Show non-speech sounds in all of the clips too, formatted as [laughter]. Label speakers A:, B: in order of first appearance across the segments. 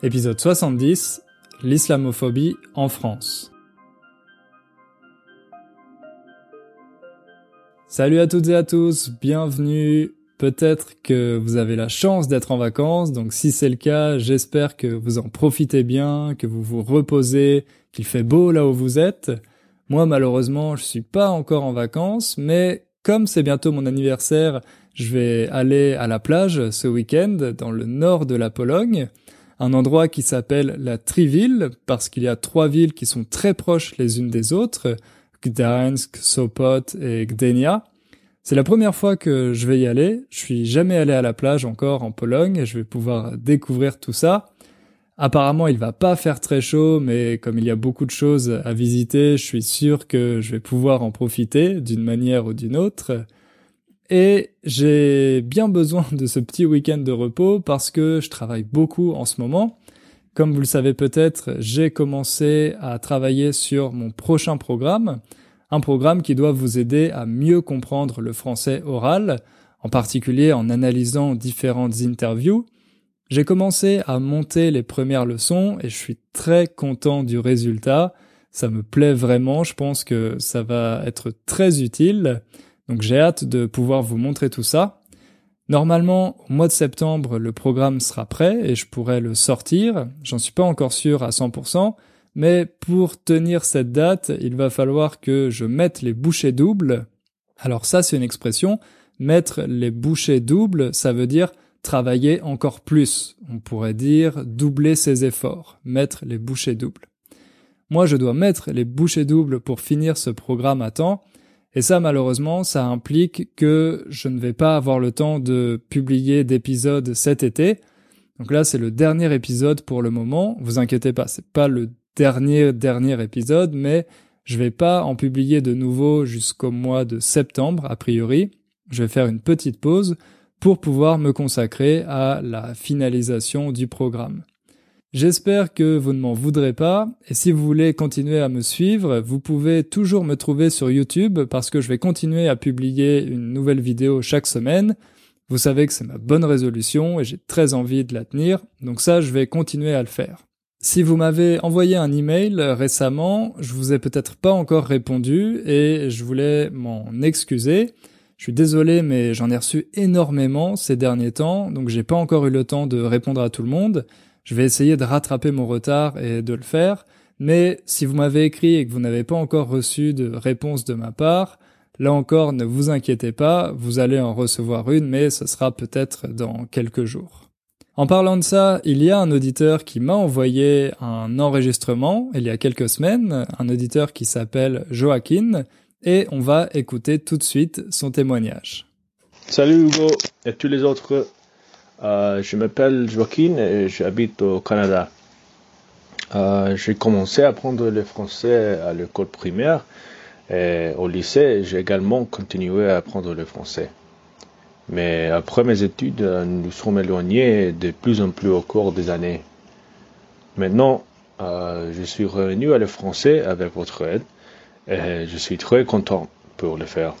A: Épisode 70 L'islamophobie en France. Salut à toutes et à tous, bienvenue. Peut-être que vous avez la chance d'être en vacances, donc si c'est le cas, j'espère que vous en profitez bien, que vous vous reposez, qu'il fait beau là où vous êtes. Moi malheureusement, je suis pas encore en vacances, mais comme c'est bientôt mon anniversaire, je vais aller à la plage ce week-end dans le nord de la Pologne un endroit qui s'appelle la Triville, parce qu'il y a trois villes qui sont très proches les unes des autres, Gdańsk, Sopot et Gdynia. C'est la première fois que je vais y aller. Je suis jamais allé à la plage encore en Pologne et je vais pouvoir découvrir tout ça. Apparemment, il va pas faire très chaud, mais comme il y a beaucoup de choses à visiter, je suis sûr que je vais pouvoir en profiter d'une manière ou d'une autre. Et j'ai bien besoin de ce petit week-end de repos parce que je travaille beaucoup en ce moment. Comme vous le savez peut-être, j'ai commencé à travailler sur mon prochain programme, un programme qui doit vous aider à mieux comprendre le français oral, en particulier en analysant différentes interviews. J'ai commencé à monter les premières leçons et je suis très content du résultat. Ça me plaît vraiment, je pense que ça va être très utile. Donc j'ai hâte de pouvoir vous montrer tout ça. Normalement, au mois de septembre, le programme sera prêt et je pourrai le sortir. J'en suis pas encore sûr à 100%, mais pour tenir cette date, il va falloir que je mette les bouchées doubles. Alors ça, c'est une expression. Mettre les bouchées doubles, ça veut dire travailler encore plus. On pourrait dire doubler ses efforts, mettre les bouchées doubles. Moi, je dois mettre les bouchées doubles pour finir ce programme à temps, et ça, malheureusement, ça implique que je ne vais pas avoir le temps de publier d'épisodes cet été. Donc là, c'est le dernier épisode pour le moment. Vous inquiétez pas, c'est pas le dernier dernier épisode, mais je vais pas en publier de nouveau jusqu'au mois de septembre, a priori. Je vais faire une petite pause pour pouvoir me consacrer à la finalisation du programme. J'espère que vous ne m'en voudrez pas, et si vous voulez continuer à me suivre, vous pouvez toujours me trouver sur YouTube parce que je vais continuer à publier une nouvelle vidéo chaque semaine. Vous savez que c'est ma bonne résolution et j'ai très envie de la tenir, donc ça je vais continuer à le faire. Si vous m'avez envoyé un email récemment, je vous ai peut-être pas encore répondu et je voulais m'en excuser. Je suis désolé mais j'en ai reçu énormément ces derniers temps, donc j'ai pas encore eu le temps de répondre à tout le monde. Je vais essayer de rattraper mon retard et de le faire, mais si vous m'avez écrit et que vous n'avez pas encore reçu de réponse de ma part, là encore ne vous inquiétez pas, vous allez en recevoir une, mais ce sera peut-être dans quelques jours. En parlant de ça, il y a un auditeur qui m'a envoyé un enregistrement il y a quelques semaines, un auditeur qui s'appelle Joaquin, et on va écouter tout de suite son témoignage.
B: Salut Hugo et tous les autres euh, je m'appelle Joaquin et j'habite au Canada. Euh, j'ai commencé à apprendre le français à l'école primaire et au lycée, j'ai également continué à apprendre le français. Mais après mes études, nous sommes éloignés de plus en plus au cours des années. Maintenant, euh, je suis revenu à le français avec votre aide et je suis très content pour le faire.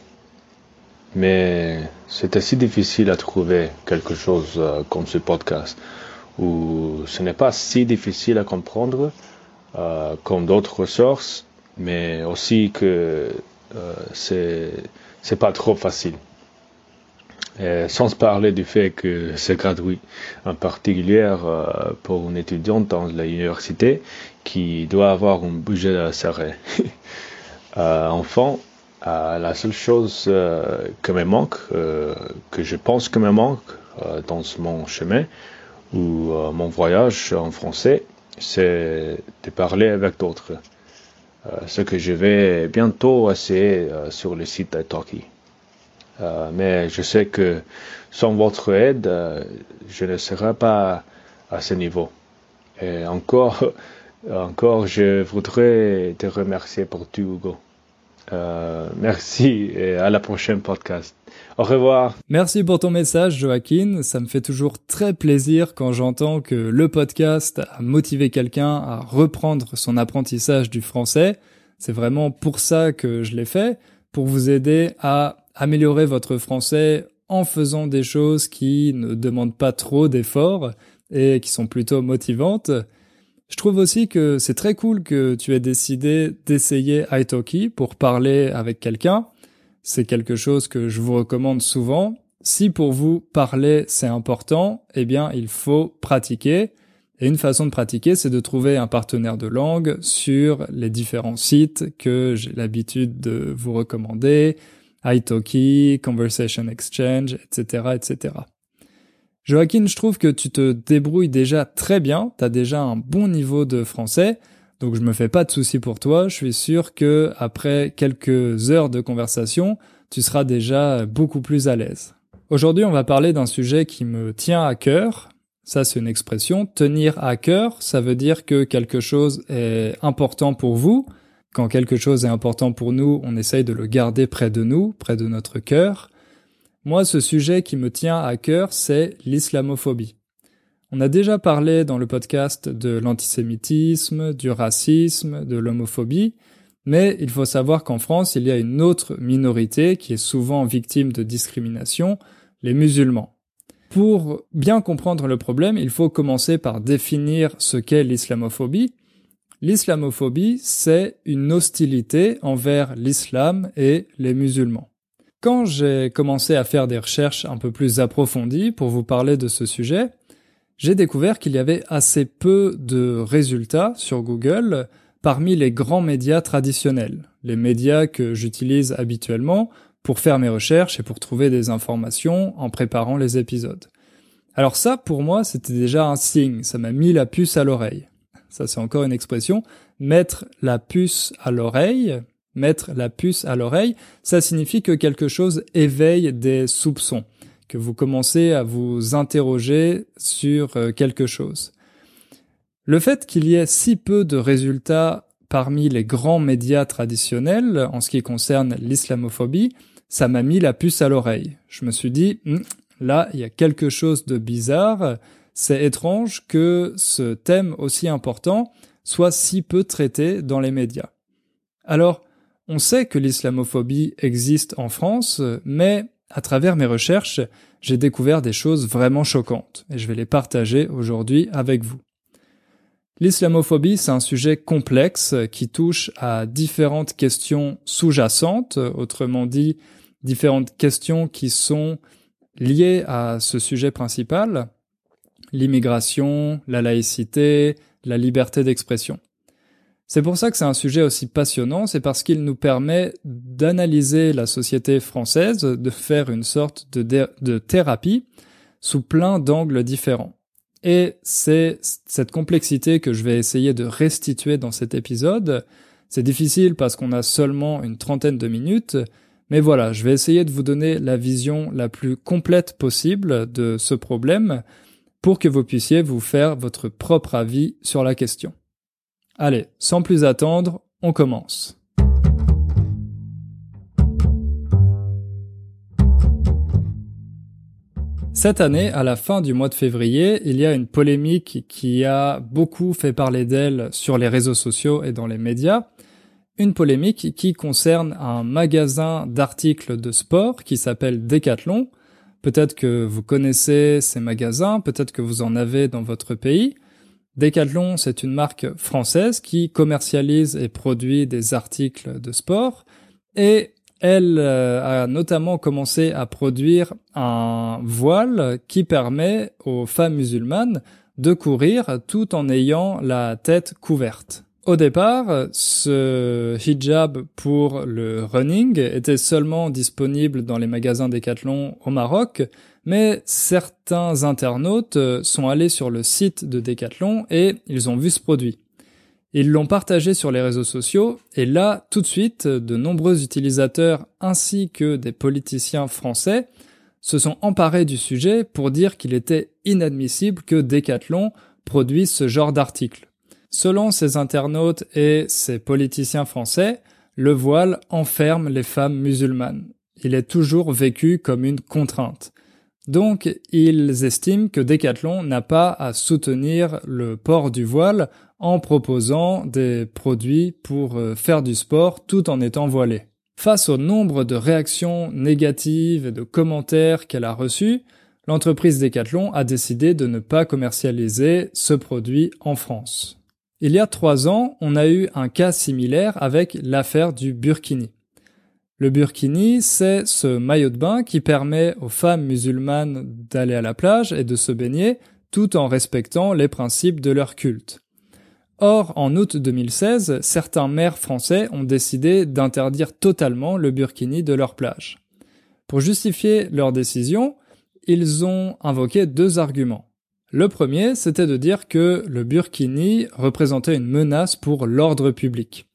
B: Mais c'est assez difficile à trouver quelque chose euh, comme ce podcast, où ce n'est pas si difficile à comprendre euh, comme d'autres ressources, mais aussi que euh, c'est c'est pas trop facile. Et sans parler du fait que c'est gratuit, en particulier euh, pour une étudiante dans l'université qui doit avoir un budget serré. [laughs] euh, enfin, euh, la seule chose euh, que me manque, euh, que je pense que me manque dans mon chemin ou mon voyage en français, c'est de parler avec d'autres. ce que je vais bientôt essayer sur le site Italki. mais je sais que sans votre aide, je ne serai pas à ce niveau. Et encore, [laughs] encore, je voudrais te remercier pour tout, Hugo. Euh, merci et à la prochaine podcast. Au revoir.
A: Merci pour ton message, Joaquin. Ça me fait toujours très plaisir quand j'entends que le podcast a motivé quelqu'un à reprendre son apprentissage du français. C'est vraiment pour ça que je l'ai fait, pour vous aider à améliorer votre français en faisant des choses qui ne demandent pas trop d'efforts et qui sont plutôt motivantes. Je trouve aussi que c'est très cool que tu aies décidé d'essayer Italki pour parler avec quelqu'un. C'est quelque chose que je vous recommande souvent. Si pour vous parler c'est important, eh bien il faut pratiquer. Et une façon de pratiquer, c'est de trouver un partenaire de langue sur les différents sites que j'ai l'habitude de vous recommander, Italki, Conversation Exchange, etc., etc. Joaquin, je trouve que tu te débrouilles déjà très bien, tu as déjà un bon niveau de français, donc je me fais pas de soucis pour toi, je suis sûr que après quelques heures de conversation, tu seras déjà beaucoup plus à l'aise. Aujourd'hui, on va parler d'un sujet qui me tient à cœur. Ça, c'est une expression. Tenir à cœur, ça veut dire que quelque chose est important pour vous. Quand quelque chose est important pour nous, on essaye de le garder près de nous, près de notre cœur. Moi, ce sujet qui me tient à cœur, c'est l'islamophobie. On a déjà parlé dans le podcast de l'antisémitisme, du racisme, de l'homophobie, mais il faut savoir qu'en France, il y a une autre minorité qui est souvent victime de discrimination, les musulmans. Pour bien comprendre le problème, il faut commencer par définir ce qu'est l'islamophobie. L'islamophobie, c'est une hostilité envers l'islam et les musulmans. Quand j'ai commencé à faire des recherches un peu plus approfondies pour vous parler de ce sujet, j'ai découvert qu'il y avait assez peu de résultats sur Google parmi les grands médias traditionnels, les médias que j'utilise habituellement pour faire mes recherches et pour trouver des informations en préparant les épisodes. Alors ça, pour moi, c'était déjà un signe, ça m'a mis la puce à l'oreille. Ça, c'est encore une expression. Mettre la puce à l'oreille, mettre la puce à l'oreille, ça signifie que quelque chose éveille des soupçons, que vous commencez à vous interroger sur euh, quelque chose. Le fait qu'il y ait si peu de résultats parmi les grands médias traditionnels en ce qui concerne l'islamophobie, ça m'a mis la puce à l'oreille. Je me suis dit, hum, là, il y a quelque chose de bizarre, c'est étrange que ce thème aussi important soit si peu traité dans les médias. Alors, on sait que l'islamophobie existe en France, mais à travers mes recherches, j'ai découvert des choses vraiment choquantes, et je vais les partager aujourd'hui avec vous. L'islamophobie, c'est un sujet complexe qui touche à différentes questions sous-jacentes, autrement dit, différentes questions qui sont liées à ce sujet principal, l'immigration, la laïcité, la liberté d'expression. C'est pour ça que c'est un sujet aussi passionnant, c'est parce qu'il nous permet d'analyser la société française, de faire une sorte de, thérapie sous plein d'angles différents. Et c'est cette complexité que je vais essayer de restituer dans cet épisode. C'est difficile parce qu'on a seulement une trentaine de minutes, mais voilà, je vais essayer de vous donner la vision la plus complète possible de ce problème pour que vous puissiez vous faire votre propre avis sur la question. Allez, sans plus attendre, on commence. Cette année, à la fin du mois de février, il y a une polémique qui a beaucoup fait parler d'elle sur les réseaux sociaux et dans les médias. Une polémique qui concerne un magasin d'articles de sport qui s'appelle Decathlon. Peut-être que vous connaissez ces magasins, peut-être que vous en avez dans votre pays. Decathlon, c'est une marque française qui commercialise et produit des articles de sport et elle euh, a notamment commencé à produire un voile qui permet aux femmes musulmanes de courir tout en ayant la tête couverte. Au départ, ce hijab pour le running était seulement disponible dans les magasins Decathlon au Maroc, mais certains internautes sont allés sur le site de Decathlon et ils ont vu ce produit. Ils l'ont partagé sur les réseaux sociaux et là, tout de suite, de nombreux utilisateurs ainsi que des politiciens français se sont emparés du sujet pour dire qu'il était inadmissible que Decathlon produise ce genre d'article. Selon ces internautes et ces politiciens français, le voile enferme les femmes musulmanes. Il est toujours vécu comme une contrainte. Donc, ils estiment que Decathlon n'a pas à soutenir le port du voile en proposant des produits pour euh, faire du sport tout en étant voilé. Face au nombre de réactions négatives et de commentaires qu'elle a reçus, l'entreprise Decathlon a décidé de ne pas commercialiser ce produit en France. Il y a trois ans, on a eu un cas similaire avec l'affaire du burkini. Le burkini, c'est ce maillot de bain qui permet aux femmes musulmanes d'aller à la plage et de se baigner tout en respectant les principes de leur culte. Or, en août 2016, certains maires français ont décidé d'interdire totalement le burkini de leur plage. Pour justifier leur décision, ils ont invoqué deux arguments. Le premier, c'était de dire que le burkini représentait une menace pour l'ordre public.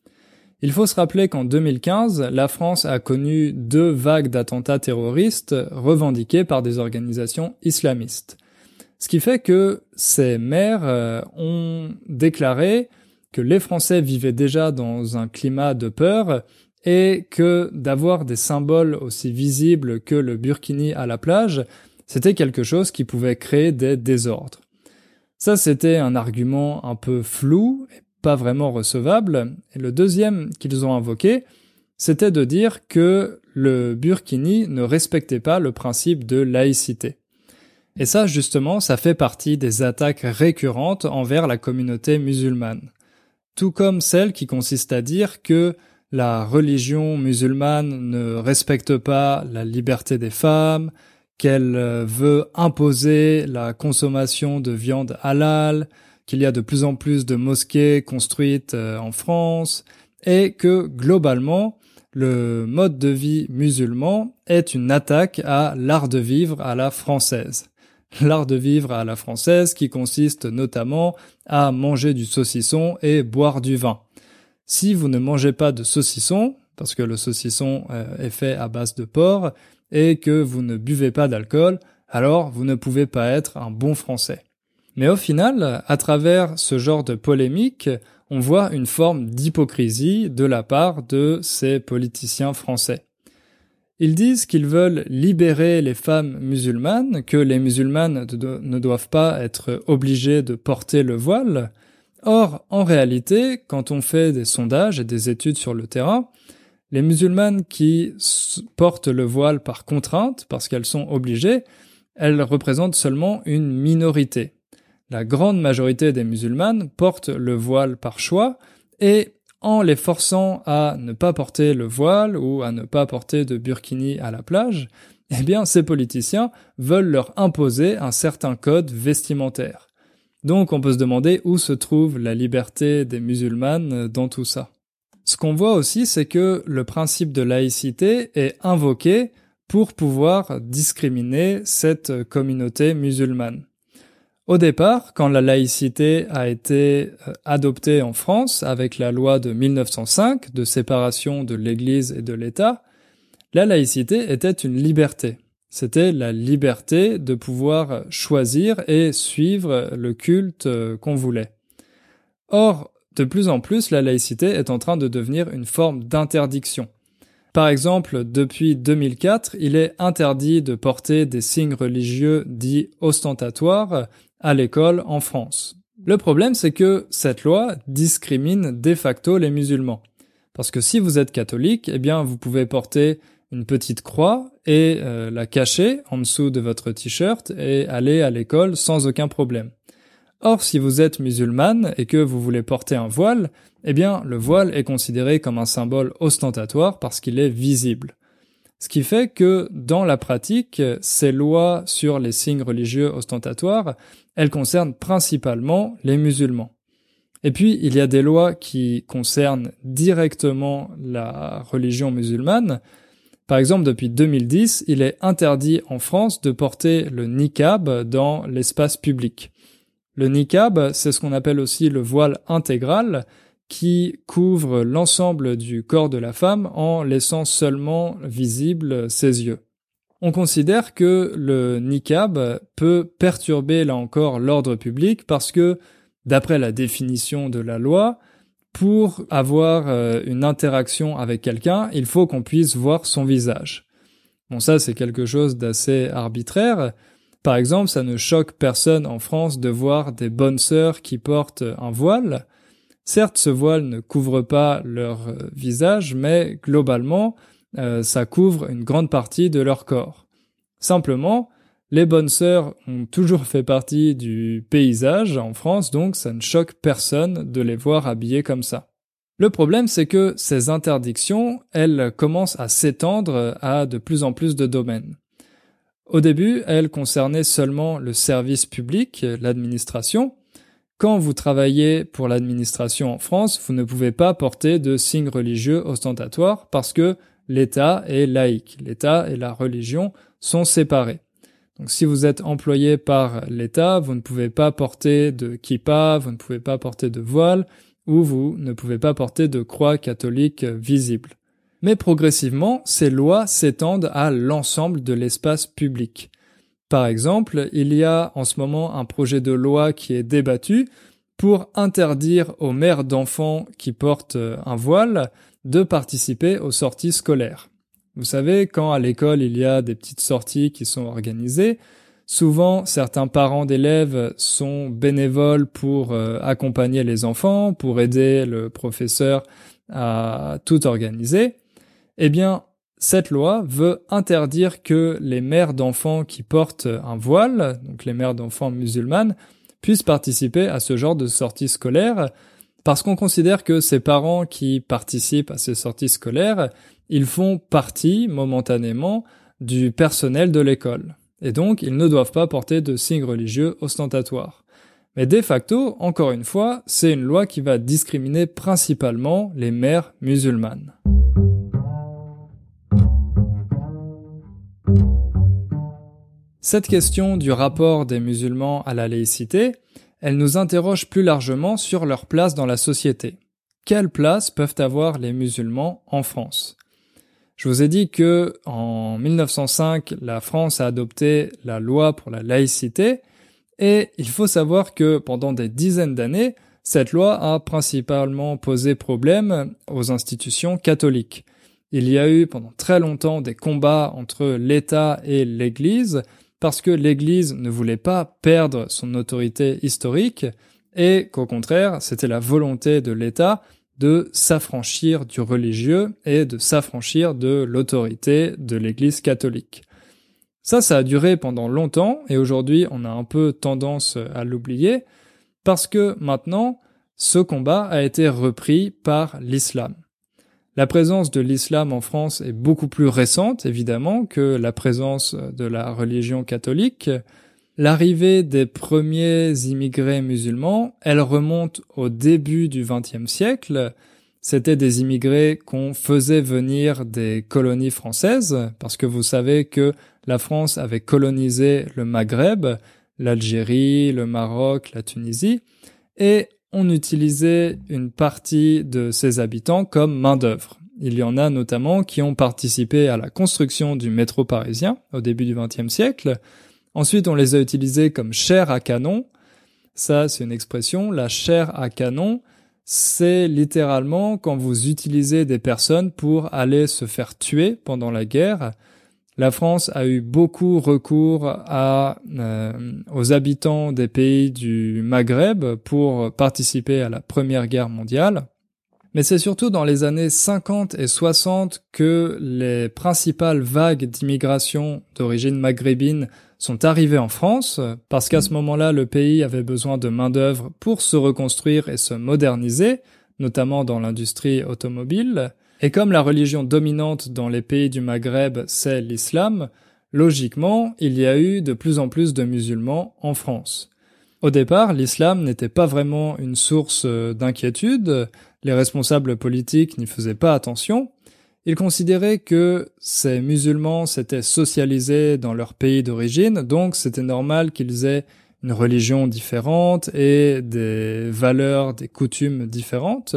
A: Il faut se rappeler qu'en 2015, la France a connu deux vagues d'attentats terroristes revendiqués par des organisations islamistes. Ce qui fait que ces maires euh, ont déclaré que les Français vivaient déjà dans un climat de peur et que d'avoir des symboles aussi visibles que le burkini à la plage, c'était quelque chose qui pouvait créer des désordres. Ça, c'était un argument un peu flou et pas vraiment recevable. Et le deuxième qu'ils ont invoqué, c'était de dire que le burkini ne respectait pas le principe de laïcité. Et ça, justement, ça fait partie des attaques récurrentes envers la communauté musulmane. Tout comme celle qui consiste à dire que la religion musulmane ne respecte pas la liberté des femmes, qu'elle euh, veut imposer la consommation de viande halal, qu'il y a de plus en plus de mosquées construites euh, en France, et que globalement, le mode de vie musulman est une attaque à l'art de vivre à la française l'art de vivre à la française qui consiste notamment à manger du saucisson et boire du vin. Si vous ne mangez pas de saucisson, parce que le saucisson euh, est fait à base de porc, et que vous ne buvez pas d'alcool, alors vous ne pouvez pas être un bon français. Mais au final, à travers ce genre de polémique, on voit une forme d'hypocrisie de la part de ces politiciens français. Ils disent qu'ils veulent libérer les femmes musulmanes, que les musulmanes ne doivent pas être obligées de porter le voile. Or, en réalité, quand on fait des sondages et des études sur le terrain, les musulmanes qui portent le voile par contrainte, parce qu'elles sont obligées, elles représentent seulement une minorité. La grande majorité des musulmanes portent le voile par choix, et en les forçant à ne pas porter le voile ou à ne pas porter de burkini à la plage, eh bien ces politiciens veulent leur imposer un certain code vestimentaire. Donc on peut se demander où se trouve la liberté des musulmanes dans tout ça. Ce qu'on voit aussi, c'est que le principe de laïcité est invoqué pour pouvoir discriminer cette communauté musulmane. Au départ, quand la laïcité a été euh, adoptée en France avec la loi de 1905 de séparation de l'Église et de l'État, la laïcité était une liberté. C'était la liberté de pouvoir choisir et suivre le culte euh, qu'on voulait. Or, de plus en plus, la laïcité est en train de devenir une forme d'interdiction. Par exemple, depuis 2004, il est interdit de porter des signes religieux dits ostentatoires à l'école en France. Le problème, c'est que cette loi discrimine de facto les musulmans. Parce que si vous êtes catholique, eh bien, vous pouvez porter une petite croix et euh, la cacher en dessous de votre t-shirt et aller à l'école sans aucun problème. Or, si vous êtes musulmane et que vous voulez porter un voile, eh bien, le voile est considéré comme un symbole ostentatoire parce qu'il est visible. Ce qui fait que dans la pratique, ces lois sur les signes religieux ostentatoires, elles concernent principalement les musulmans. Et puis, il y a des lois qui concernent directement la religion musulmane. Par exemple, depuis 2010, il est interdit en France de porter le niqab dans l'espace public. Le niqab, c'est ce qu'on appelle aussi le voile intégral, qui couvre l'ensemble du corps de la femme en laissant seulement visibles ses yeux. On considère que le niqab peut perturber là encore l'ordre public parce que, d'après la définition de la loi, pour avoir euh, une interaction avec quelqu'un, il faut qu'on puisse voir son visage. Bon, ça c'est quelque chose d'assez arbitraire. Par exemple, ça ne choque personne en France de voir des bonnes sœurs qui portent un voile, Certes, ce voile ne couvre pas leur euh, visage, mais globalement, euh, ça couvre une grande partie de leur corps. Simplement, Les bonnes sœurs ont toujours fait partie du paysage en France, donc ça ne choque personne de les voir habillées comme ça. Le problème, c'est que ces interdictions, elles commencent à s'étendre à de plus en plus de domaines. Au début, elles concernaient seulement le service public, l'administration. Quand vous travaillez pour l'administration en France, vous ne pouvez pas porter de signes religieux ostentatoires parce que l'État est laïque. L'État et la religion sont séparés. Donc si vous êtes employé par l'État, vous ne pouvez pas porter de kippa, vous ne pouvez pas porter de voile, ou vous ne pouvez pas porter de croix catholique visible. Mais progressivement, ces lois s'étendent à l'ensemble de l'espace public. Par exemple, il y a en ce moment un projet de loi qui est débattu pour interdire aux mères d'enfants qui portent un voile de participer aux sorties scolaires. Vous savez, quand à l'école il y a des petites sorties qui sont organisées, souvent certains parents d'élèves sont bénévoles pour euh, accompagner les enfants, pour aider le professeur à tout organiser. Eh bien, cette loi veut interdire que les mères d'enfants qui portent un voile, donc les mères d'enfants musulmanes, puissent participer à ce genre de sorties scolaires parce qu'on considère que ces parents qui participent à ces sorties scolaires, ils font partie momentanément du personnel de l'école, et donc ils ne doivent pas porter de signes religieux ostentatoires. Mais de facto, encore une fois, c'est une loi qui va discriminer principalement les mères musulmanes. Cette question du rapport des musulmans à la laïcité, elle nous interroge plus largement sur leur place dans la société. Quelle place peuvent avoir les musulmans en France? Je vous ai dit que en 1905, la France a adopté la loi pour la laïcité et il faut savoir que pendant des dizaines d'années, cette loi a principalement posé problème aux institutions catholiques. Il y a eu pendant très longtemps des combats entre l'État et l'Église parce que l'Église ne voulait pas perdre son autorité historique et qu'au contraire, c'était la volonté de l'État de s'affranchir du religieux et de s'affranchir de l'autorité de l'Église catholique. Ça, ça a duré pendant longtemps et aujourd'hui on a un peu tendance à l'oublier parce que maintenant ce combat a été repris par l'islam. La présence de l'islam en France est beaucoup plus récente, évidemment, que la présence de la religion catholique. L'arrivée des premiers immigrés musulmans, elle remonte au début du XXe siècle. C'était des immigrés qu'on faisait venir des colonies françaises, parce que vous savez que la France avait colonisé le Maghreb, l'Algérie, le Maroc, la Tunisie, et on utilisait une partie de ses habitants comme main-d'œuvre. Il y en a notamment qui ont participé à la construction du métro parisien au début du XXe siècle. Ensuite, on les a utilisés comme chair à canon. Ça, c'est une expression. La chair à canon, c'est littéralement quand vous utilisez des personnes pour aller se faire tuer pendant la guerre. La France a eu beaucoup recours euh, aux habitants des pays du Maghreb pour participer à la Première Guerre mondiale. Mais c'est surtout dans les années 50 et 60 que les principales vagues d'immigration d'origine maghrébine sont arrivées en France, parce qu'à ce moment-là, le pays avait besoin de main-d'œuvre pour se reconstruire et se moderniser, notamment dans l'industrie automobile. Et comme la religion dominante dans les pays du Maghreb, c'est l'islam, logiquement, il y a eu de plus en plus de musulmans en France. Au départ, l'islam n'était pas vraiment une source euh, d'inquiétude, les responsables politiques n'y faisaient pas attention, ils considéraient que ces musulmans s'étaient socialisés dans leur pays d'origine, donc c'était normal qu'ils aient une religion différente et des valeurs, des coutumes différentes,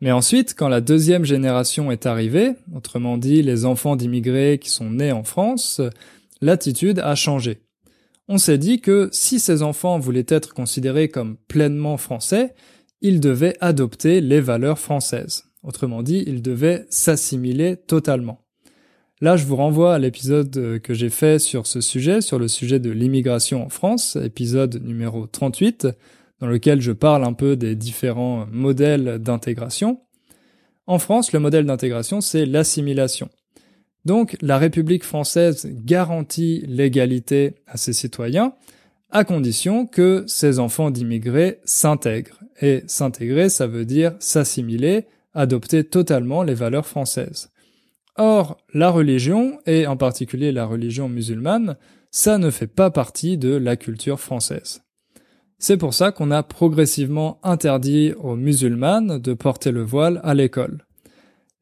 A: mais ensuite, quand la deuxième génération est arrivée, autrement dit les enfants d'immigrés qui sont nés en France, l'attitude a changé. On s'est dit que si ces enfants voulaient être considérés comme pleinement français, ils devaient adopter les valeurs françaises. Autrement dit, ils devaient s'assimiler totalement. Là, je vous renvoie à l'épisode que j'ai fait sur ce sujet, sur le sujet de l'immigration en France, épisode numéro 38, dans lequel je parle un peu des différents modèles d'intégration. En France, le modèle d'intégration, c'est l'assimilation. Donc la République française garantit l'égalité à ses citoyens, à condition que ces enfants d'immigrés s'intègrent. Et s'intégrer, ça veut dire s'assimiler, adopter totalement les valeurs françaises. Or, la religion, et en particulier la religion musulmane, ça ne fait pas partie de la culture française. C'est pour ça qu'on a progressivement interdit aux musulmanes de porter le voile à l'école.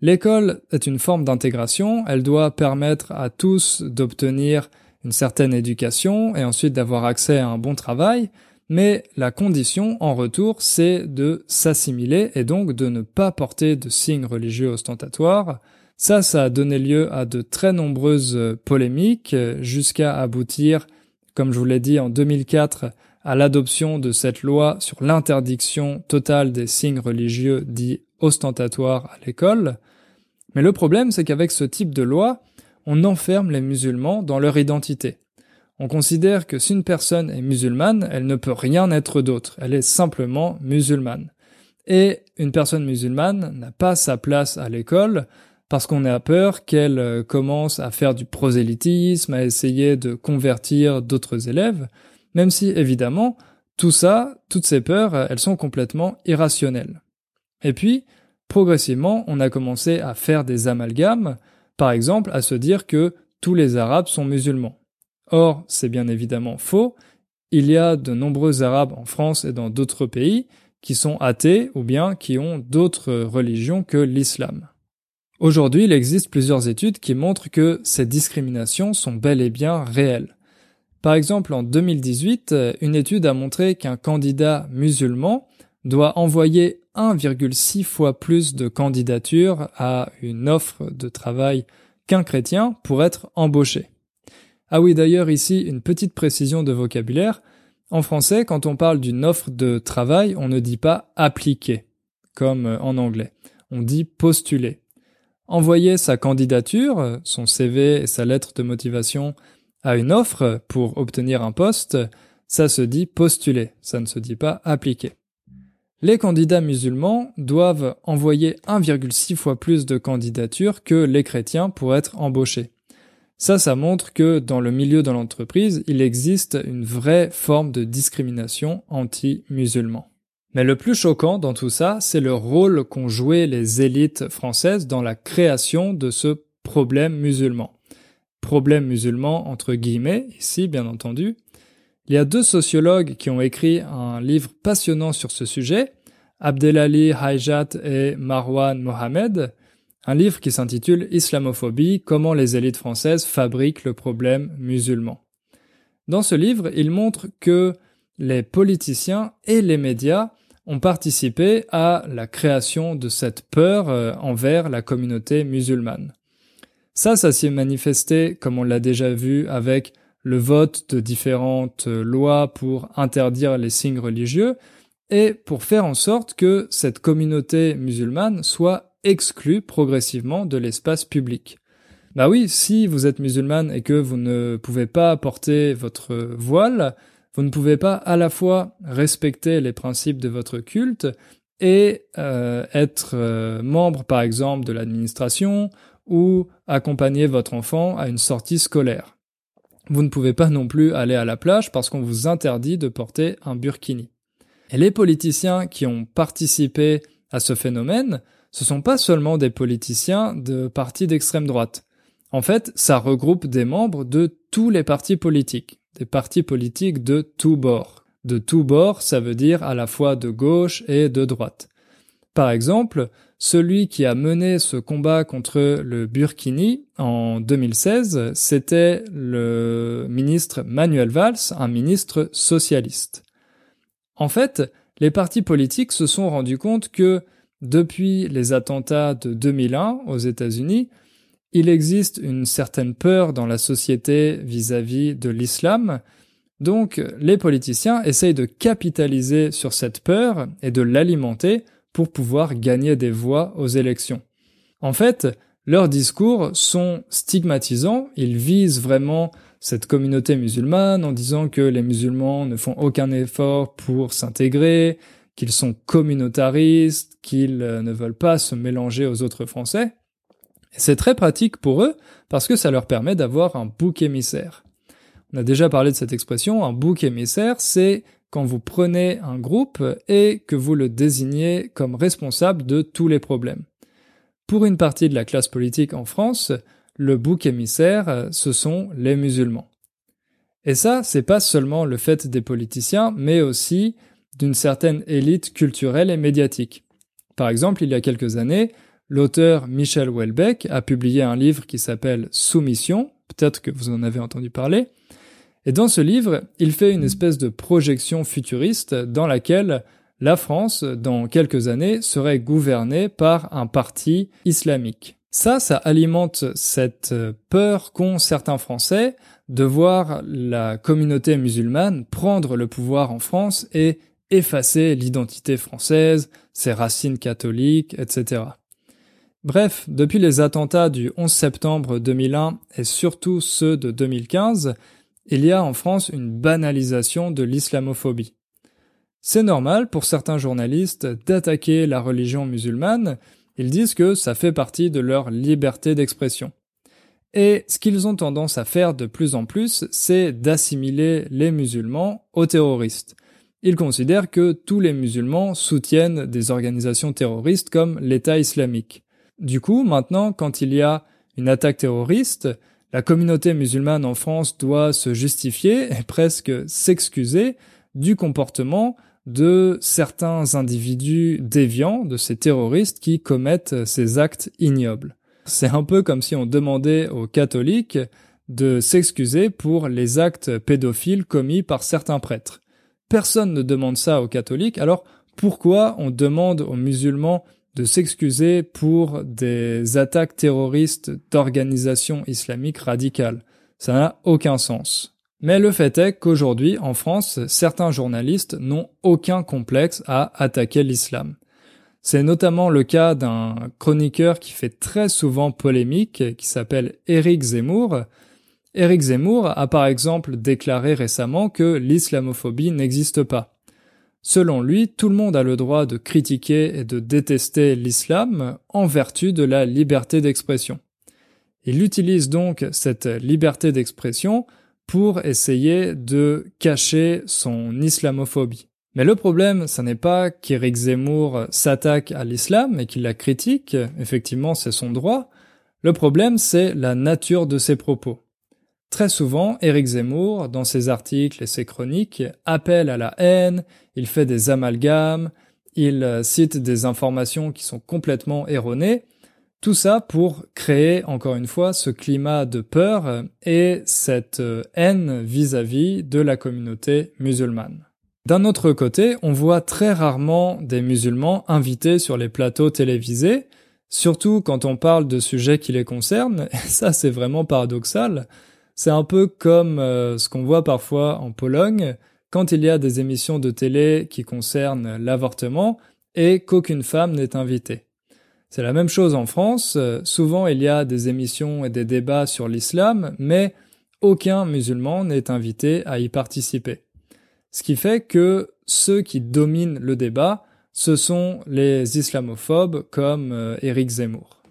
A: L'école est une forme d'intégration, elle doit permettre à tous d'obtenir une certaine éducation et ensuite d'avoir accès à un bon travail, mais la condition en retour c'est de s'assimiler et donc de ne pas porter de signes religieux ostentatoires. Ça, ça a donné lieu à de très nombreuses polémiques jusqu'à aboutir, comme je vous l'ai dit en 2004, à l'adoption de cette loi sur l'interdiction totale des signes religieux dits ostentatoires à l'école. Mais le problème, c'est qu'avec ce type de loi, on enferme les musulmans dans leur identité. On considère que si une personne est musulmane, elle ne peut rien être d'autre, elle est simplement musulmane. Et une personne musulmane n'a pas sa place à l'école parce qu'on a peur qu'elle euh, commence à faire du prosélytisme, à essayer de convertir d'autres élèves, même si évidemment, tout ça, toutes ces peurs, elles sont complètement irrationnelles. Et puis, progressivement, on a commencé à faire des amalgames, par exemple à se dire que tous les Arabes sont musulmans. Or, c'est bien évidemment faux, il y a de nombreux Arabes en France et dans d'autres pays qui sont athées ou bien qui ont d'autres religions que l'islam. Aujourd'hui, il existe plusieurs études qui montrent que ces discriminations sont bel et bien réelles. Par exemple, en 2018, une étude a montré qu'un candidat musulman doit envoyer 1,6 fois plus de candidatures à une offre de travail qu'un chrétien pour être embauché. Ah oui, d'ailleurs ici, une petite précision de vocabulaire. En français, quand on parle d'une offre de travail, on ne dit pas appliquer, comme en anglais. On dit postuler. Envoyer sa candidature, son CV et sa lettre de motivation à une offre pour obtenir un poste, ça se dit postuler, ça ne se dit pas appliquer. Les candidats musulmans doivent envoyer 1,6 fois plus de candidatures que les chrétiens pour être embauchés. Ça, ça montre que dans le milieu de l'entreprise, il existe une vraie forme de discrimination anti-musulman. Mais le plus choquant dans tout ça, c'est le rôle qu'ont joué les élites françaises dans la création de ce problème musulman problème musulman entre guillemets, ici bien entendu. Il y a deux sociologues qui ont écrit un livre passionnant sur ce sujet, Abdelali Hajat et Marwan Mohamed, un livre qui s'intitule Islamophobie, comment les élites françaises fabriquent le problème musulman. Dans ce livre, ils montrent que les politiciens et les médias ont participé à la création de cette peur euh, envers la communauté musulmane. Ça, ça s'est manifesté, comme on l'a déjà vu, avec le vote de différentes lois pour interdire les signes religieux et pour faire en sorte que cette communauté musulmane soit exclue progressivement de l'espace public. Bah oui, si vous êtes musulmane et que vous ne pouvez pas porter votre voile, vous ne pouvez pas à la fois respecter les principes de votre culte et euh, être euh, membre par exemple de l'administration ou accompagner votre enfant à une sortie scolaire. Vous ne pouvez pas non plus aller à la plage parce qu'on vous interdit de porter un burkini. Et les politiciens qui ont participé à ce phénomène, ce sont pas seulement des politiciens de partis d'extrême droite. En fait, ça regroupe des membres de tous les partis politiques, des partis politiques de tous bords. De tous bords, ça veut dire à la fois de gauche et de droite. Par exemple, celui qui a mené ce combat contre le Burkini en 2016, c'était le ministre Manuel Valls, un ministre socialiste. En fait, les partis politiques se sont rendus compte que depuis les attentats de 2001 aux États-Unis, il existe une certaine peur dans la société vis-à-vis de l'islam. Donc, les politiciens essayent de capitaliser sur cette peur et de l'alimenter pour pouvoir gagner des voix aux élections. En fait, leurs discours sont stigmatisants, ils visent vraiment cette communauté musulmane en disant que les musulmans ne font aucun effort pour s'intégrer, qu'ils sont communautaristes, qu'ils euh, ne veulent pas se mélanger aux autres Français. c'est très pratique pour eux parce que ça leur permet d'avoir un bouc émissaire. On a déjà parlé de cette expression, un bouc émissaire, c'est quand vous prenez un groupe et que vous le désignez comme responsable de tous les problèmes. Pour une partie de la classe politique en France, le bouc émissaire, ce sont les musulmans. Et ça, c'est pas seulement le fait des politiciens, mais aussi d'une certaine élite culturelle et médiatique. Par exemple, il y a quelques années, l'auteur Michel Houellebecq a publié un livre qui s'appelle Soumission, peut-être que vous en avez entendu parler, et dans ce livre, il fait une espèce de projection futuriste dans laquelle la France, dans quelques années, serait gouvernée par un parti islamique. Ça, ça alimente cette peur qu'ont certains Français de voir la communauté musulmane prendre le pouvoir en France et effacer l'identité française, ses racines catholiques, etc. Bref, depuis les attentats du 11 septembre 2001 et surtout ceux de 2015, il y a en France une banalisation de l'islamophobie. C'est normal pour certains journalistes d'attaquer la religion musulmane, ils disent que ça fait partie de leur liberté d'expression. Et ce qu'ils ont tendance à faire de plus en plus, c'est d'assimiler les musulmans aux terroristes. Ils considèrent que tous les musulmans soutiennent des organisations terroristes comme l'État islamique. Du coup, maintenant, quand il y a une attaque terroriste, la communauté musulmane en France doit se justifier et presque s'excuser du comportement de certains individus déviants, de ces terroristes qui commettent ces actes ignobles. C'est un peu comme si on demandait aux catholiques de s'excuser pour les actes pédophiles commis par certains prêtres. Personne ne demande ça aux catholiques, alors pourquoi on demande aux musulmans de s'excuser pour des attaques terroristes d'organisations islamiques radicales Ça n'a aucun sens. Mais le fait est qu'aujourd'hui, en France, certains journalistes n'ont aucun complexe à attaquer l'islam. C'est notamment le cas d'un chroniqueur qui fait très souvent polémique, qui s'appelle Éric Zemmour. Éric Zemmour a par exemple déclaré récemment que l'islamophobie n'existe pas. Selon lui, tout le monde a le droit de critiquer et de détester l'islam en vertu de la liberté d'expression. Il utilise donc cette liberté d'expression pour essayer de cacher son islamophobie. Mais le problème, ce n'est pas qu'Éric Zemmour s'attaque à l'islam et qu'il la critique, effectivement c'est son droit, le problème c'est la nature de ses propos. Très souvent, Éric Zemmour, dans ses articles et ses chroniques, appelle à la haine, il fait des amalgames, il cite des informations qui sont complètement erronées, tout ça pour créer, encore une fois, ce climat de peur et cette haine vis-à-vis -vis de la communauté musulmane. D'un autre côté, on voit très rarement des musulmans invités sur les plateaux télévisés, surtout quand on parle de sujets qui les concernent, et [laughs] ça c'est vraiment paradoxal. C'est un peu comme euh, ce qu'on voit parfois en Pologne, quand il y a des émissions de télé qui concernent l'avortement et qu'aucune femme n'est invitée. C'est la même chose en France, souvent il y a des émissions et des débats sur l'islam, mais aucun musulman n'est invité à y participer. Ce qui fait que ceux qui dominent le débat, ce sont les islamophobes comme euh, Éric Zemmour.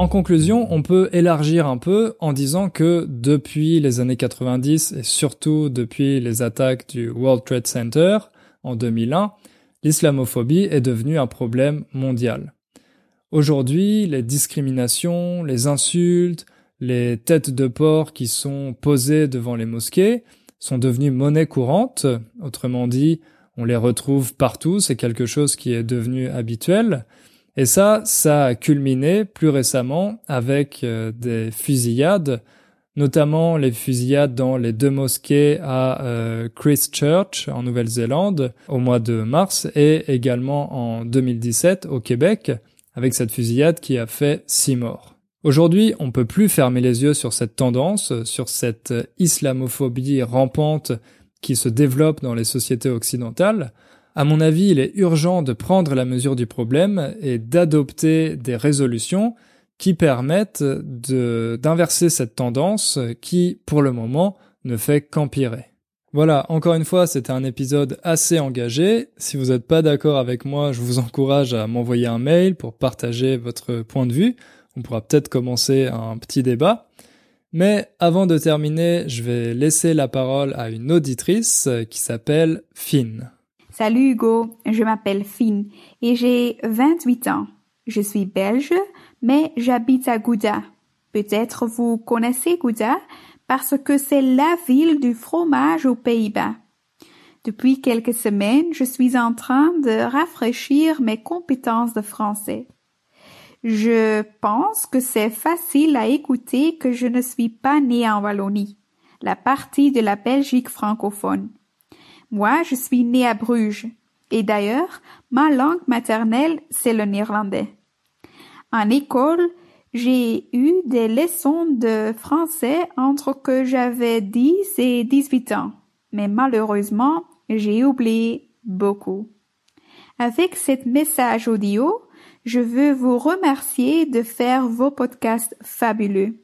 A: En conclusion, on peut élargir un peu en disant que depuis les années 90 et surtout depuis les attaques du World Trade Center en 2001, l'islamophobie est devenue un problème mondial. Aujourd'hui, les discriminations, les insultes, les têtes de porc qui sont posées devant les mosquées sont devenues monnaie courante. Autrement dit, on les retrouve partout, c'est quelque chose qui est devenu habituel. Et ça, ça a culminé plus récemment avec euh, des fusillades, notamment les fusillades dans les deux mosquées à euh, Christchurch en Nouvelle-Zélande au mois de mars et également en 2017 au Québec avec cette fusillade qui a fait six morts. Aujourd'hui, on peut plus fermer les yeux sur cette tendance, sur cette islamophobie rampante qui se développe dans les sociétés occidentales. À mon avis, il est urgent de prendre la mesure du problème et d'adopter des résolutions qui permettent d'inverser cette tendance qui, pour le moment, ne fait qu'empirer. Voilà, encore une fois, c'était un épisode assez engagé. Si vous n'êtes pas d'accord avec moi, je vous encourage à m'envoyer un mail pour partager votre point de vue. On pourra peut-être commencer un petit débat. Mais avant de terminer, je vais laisser la parole à une auditrice qui s'appelle Finn.
C: Salut Hugo, je m'appelle Finn et j'ai 28 ans. Je suis belge, mais j'habite à Gouda. Peut-être vous connaissez Gouda parce que c'est la ville du fromage aux Pays-Bas. Depuis quelques semaines, je suis en train de rafraîchir mes compétences de français. Je pense que c'est facile à écouter que je ne suis pas née en Wallonie, la partie de la Belgique francophone. Moi, je suis née à Bruges. Et d'ailleurs, ma langue maternelle, c'est le néerlandais. En école, j'ai eu des leçons de français entre que j'avais 10 et 18 ans. Mais malheureusement, j'ai oublié beaucoup. Avec cet message audio, je veux vous remercier de faire vos podcasts fabuleux.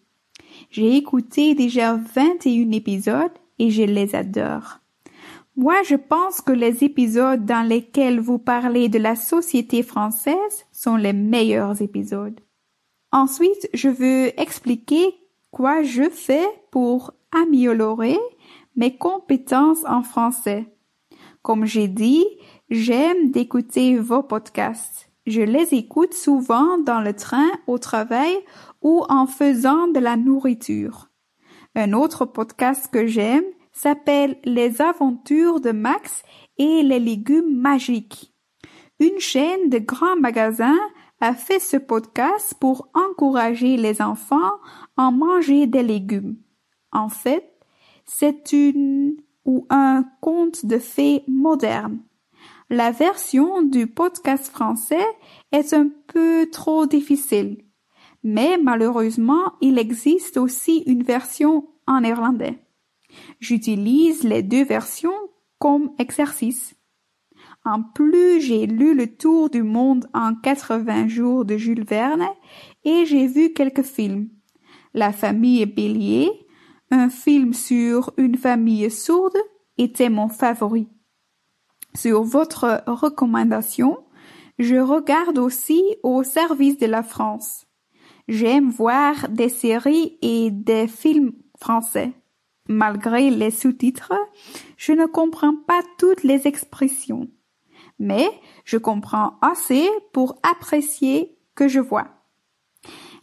C: J'ai écouté déjà 21 épisodes et je les adore. Moi, je pense que les épisodes dans lesquels vous parlez de la société française sont les meilleurs épisodes. Ensuite, je veux expliquer quoi je fais pour améliorer mes compétences en français. Comme j'ai dit, j'aime d'écouter vos podcasts. Je les écoute souvent dans le train, au travail ou en faisant de la nourriture. Un autre podcast que j'aime s'appelle Les aventures de Max et les légumes magiques. Une chaîne de grands magasins a fait ce podcast pour encourager les enfants à manger des légumes. En fait, c'est une ou un conte de fées moderne. La version du podcast français est un peu trop difficile, mais malheureusement, il existe aussi une version en néerlandais. J'utilise les deux versions comme exercice. En plus, j'ai lu Le Tour du monde en 80 jours de Jules Verne et j'ai vu quelques films. La famille Bélier, un film sur une famille sourde, était mon favori. Sur votre recommandation, je regarde aussi au service de la France. J'aime voir des séries et des films français. Malgré les sous-titres, je ne comprends pas toutes les expressions mais je comprends assez pour apprécier que je vois.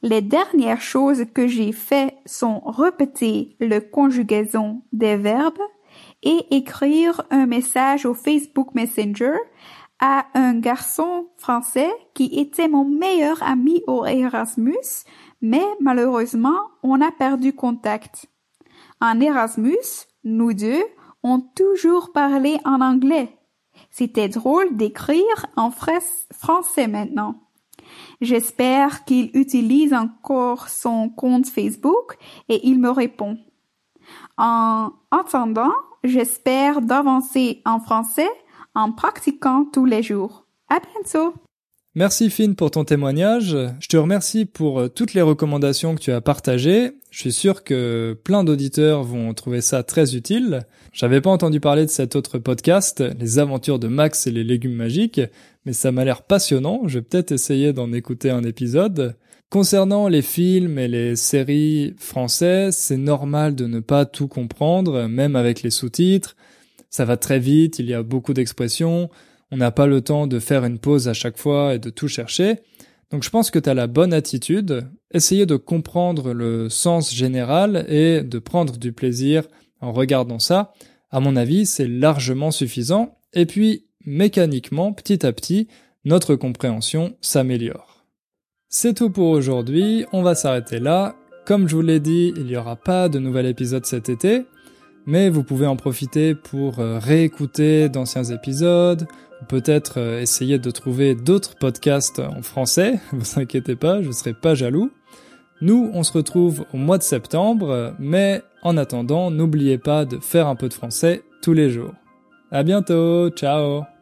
C: Les dernières choses que j'ai fait sont répéter le conjugaison des verbes et écrire un message au Facebook Messenger à un garçon français qui était mon meilleur ami au Erasmus, mais malheureusement, on a perdu contact. En Erasmus, nous deux, on toujours parlé en anglais c'était drôle d'écrire en français maintenant. J'espère qu'il utilise encore son compte Facebook et il me répond. En attendant, j'espère d'avancer en français en pratiquant tous les jours. À bientôt!
A: Merci Finn pour ton témoignage. Je te remercie pour euh, toutes les recommandations que tu as partagées. Je suis sûr que plein d'auditeurs vont trouver ça très utile. J'avais pas entendu parler de cet autre podcast, Les aventures de Max et les légumes magiques, mais ça m'a l'air passionnant. Je vais peut-être essayer d'en écouter un épisode. Concernant les films et les séries françaises, c'est normal de ne pas tout comprendre, même avec les sous-titres. Ça va très vite, il y a beaucoup d'expressions on n'a pas le temps de faire une pause à chaque fois et de tout chercher. Donc je pense que tu as la bonne attitude, essayer de comprendre le sens général et de prendre du plaisir en regardant ça. À mon avis, c'est largement suffisant. Et puis, mécaniquement, petit à petit, notre compréhension s'améliore. C'est tout pour aujourd'hui, on va s'arrêter là. Comme je vous l'ai dit, il n'y aura pas de nouvel épisode cet été, mais vous pouvez en profiter pour euh, réécouter d'anciens épisodes, peut-être euh, essayer de trouver d'autres podcasts en français, [laughs] vous inquiétez pas, je serai pas jaloux. Nous, on se retrouve au mois de septembre, mais en attendant, n'oubliez pas de faire un peu de français tous les jours. À bientôt, ciao